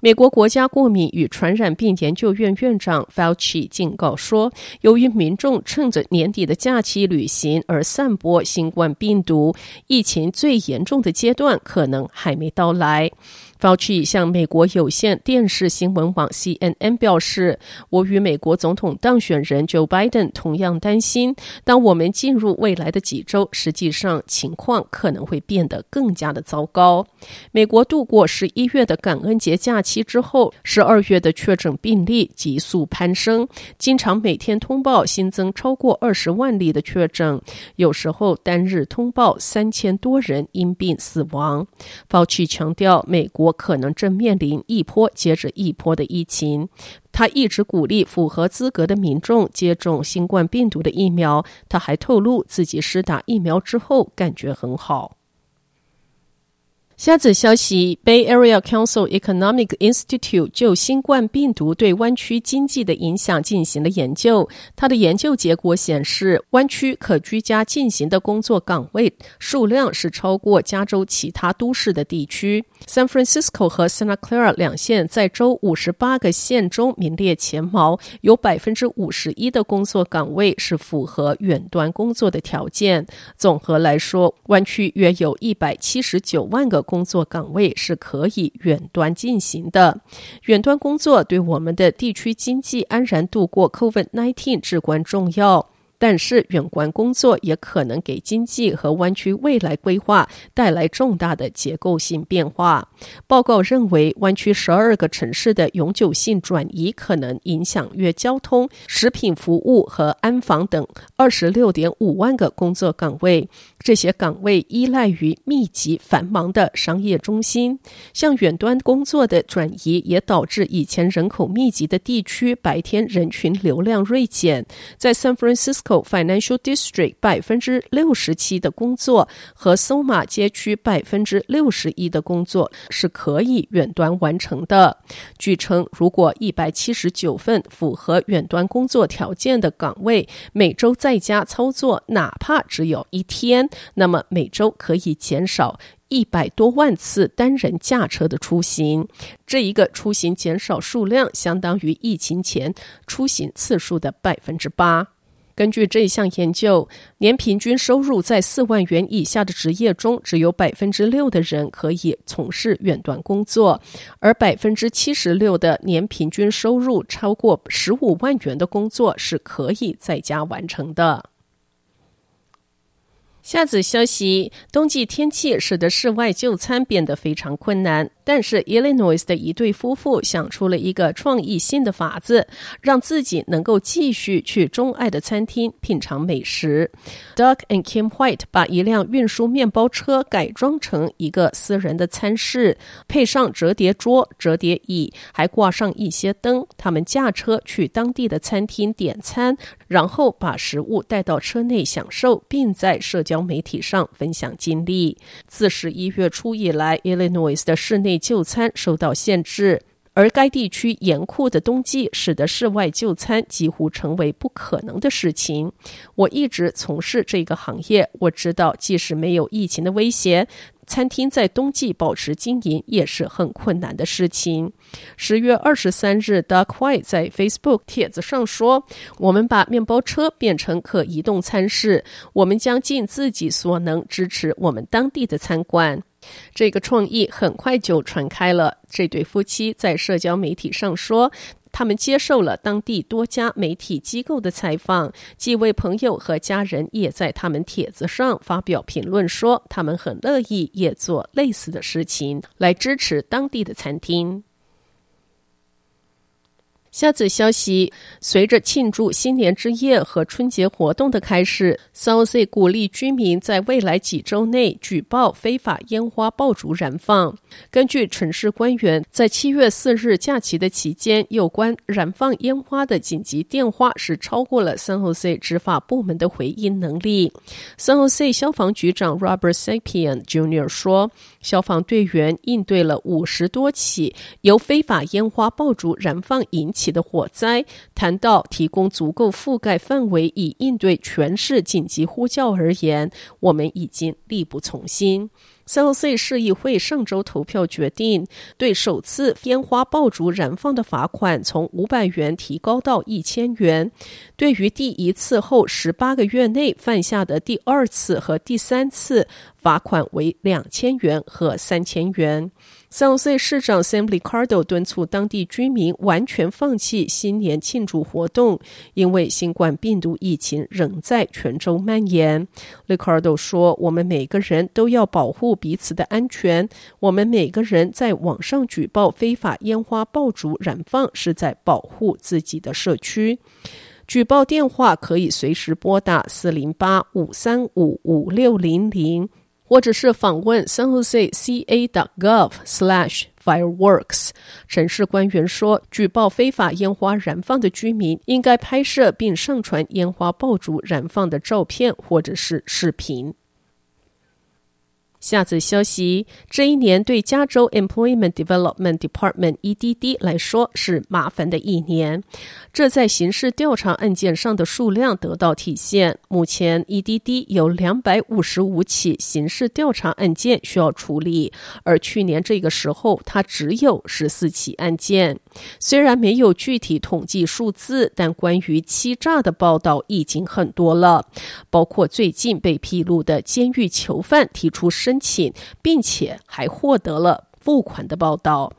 美国国家过敏与传染病研究院院长 Fauci 警告说，由于民众趁着年底的假期旅行而散播新冠病毒，疫情最严重的阶段可能还没到来。Fauci 向美国有线电视新闻网 CNN 表示：“我与美国总统当选人 Joe Biden 同样担心，当我们进入未来的几周，实际上情况可能会变得更加的糟糕。”美国度过十一月的感恩节假期之后，十二月的确诊病例急速攀升，经常每天通报新增超过二十万例的确诊，有时候单日通报三千多人因病死亡。鲍齐强调，美国。我可能正面临一波接着一波的疫情。他一直鼓励符合资格的民众接种新冠病毒的疫苗。他还透露自己施打疫苗之后感觉很好。下子消息：Bay Area Council Economic Institute 就新冠病毒对湾区经济的影响进行了研究。它的研究结果显示，湾区可居家进行的工作岗位数量是超过加州其他都市的地区。San Francisco 和 Santa Clara 两县在州五十八个县中名列前茅，有百分之五十一的工作岗位是符合远端工作的条件。总和来说，湾区约有一百七十九万个。工作岗位是可以远端进行的，远端工作对我们的地区经济安然度过 COVID-19 至关重要。但是，远观工作也可能给经济和湾区未来规划带来重大的结构性变化。报告认为，湾区十二个城市的永久性转移可能影响约交通、食品服务和安防等二十六点五万个工作岗位。这些岗位依赖于密集繁忙的商业中心。向远端工作的转移也导致以前人口密集的地区白天人群流量锐减。在 San Francisco。Financial District 百分之六十七的工作和 SoMa 街区百分之六十一的工作是可以远端完成的。据称，如果一百七十九份符合远端工作条件的岗位每周在家操作，哪怕只有一天，那么每周可以减少一百多万次单人驾车的出行。这一个出行减少数量，相当于疫情前出行次数的百分之八。根据这一项研究，年平均收入在四万元以下的职业中，只有百分之六的人可以从事远端工作，而百分之七十六的年平均收入超过十五万元的工作是可以在家完成的。下子消息：冬季天气使得室外就餐变得非常困难。但是，Illinois 的一对夫妇想出了一个创意性的法子，让自己能够继续去钟爱的餐厅品尝美食。Doug and Kim White 把一辆运输面包车改装成一个私人的餐室，配上折叠桌、折叠椅，还挂上一些灯。他们驾车去当地的餐厅点餐，然后把食物带到车内享受，并在社交媒体上分享经历。自十一月初以来，Illinois 的室内就餐受到限制，而该地区严酷的冬季使得室外就餐几乎成为不可能的事情。我一直从事这个行业，我知道即使没有疫情的威胁，餐厅在冬季保持经营也是很困难的事情。十月二十三日，Doug White 在 Facebook 帖子上说：“我们把面包车变成可移动餐室，我们将尽自己所能支持我们当地的餐馆。”这个创意很快就传开了。这对夫妻在社交媒体上说，他们接受了当地多家媒体机构的采访，几位朋友和家人也在他们帖子上发表评论，说他们很乐意也做类似的事情来支持当地的餐厅。下则消息，随着庆祝新年之夜和春节活动的开始，SOC 鼓励居民在未来几周内举报非法烟花爆竹燃放。根据城市官员在七月四日假期的期间，有关燃放烟花的紧急电话是超过了 SOC 执法部门的回应能力。SOC 消防局长 Robert Sapien Jr. 说，消防队员应对了五十多起由非法烟花爆竹燃放引起起的火灾，谈到提供足够覆盖范围以应对全市紧急呼叫而言，我们已经力不从心。San Jose 市议会上周投票决定，对首次烟花爆竹燃放的罚款从五百元提高到一千元，对于第一次后十八个月内犯下的第二次和第三次，罚款为两千元和三千元。San Jose 市长 Sam Licardo 敦促当地居民完全放弃新年庆祝活动，因为新冠病毒疫情仍在全州蔓延。Licardo 说：“我们每个人都要保护彼此的安全。我们每个人在网上举报非法烟花爆竹燃放，是在保护自己的社区。举报电话可以随时拨打四零八五三五五六零零。”或者是访问 San Jose CA dot gov slash fireworks。城市官员说，举报非法烟花燃放的居民应该拍摄并上传烟花爆竹燃放的照片或者是视频。下则消息，这一年对加州 Employment Development Department（EDD） 来说是麻烦的一年。这在刑事调查案件上的数量得到体现。目前，EDD 有两百五十五起刑事调查案件需要处理，而去年这个时候，它只有十四起案件。虽然没有具体统计数字，但关于欺诈的报道已经很多了，包括最近被披露的监狱囚犯提出申请，并且还获得了付款的报道。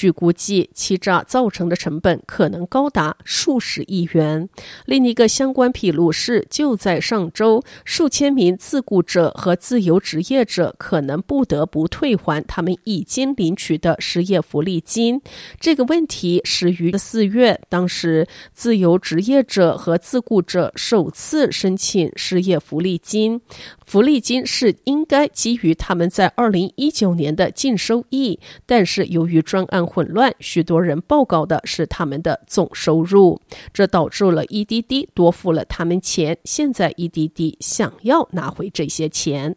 据估计，欺诈造成的成本可能高达数十亿元。另一个相关披露是，就在上周，数千名自雇者和自由职业者可能不得不退还他们已经领取的失业福利金。这个问题始于四月，当时自由职业者和自雇者首次申请失业福利金。福利金是应该基于他们在二零一九年的净收益，但是由于专案混乱，许多人报告的是他们的总收入，这导致了 EDD 多付了他们钱。现在 EDD 想要拿回这些钱。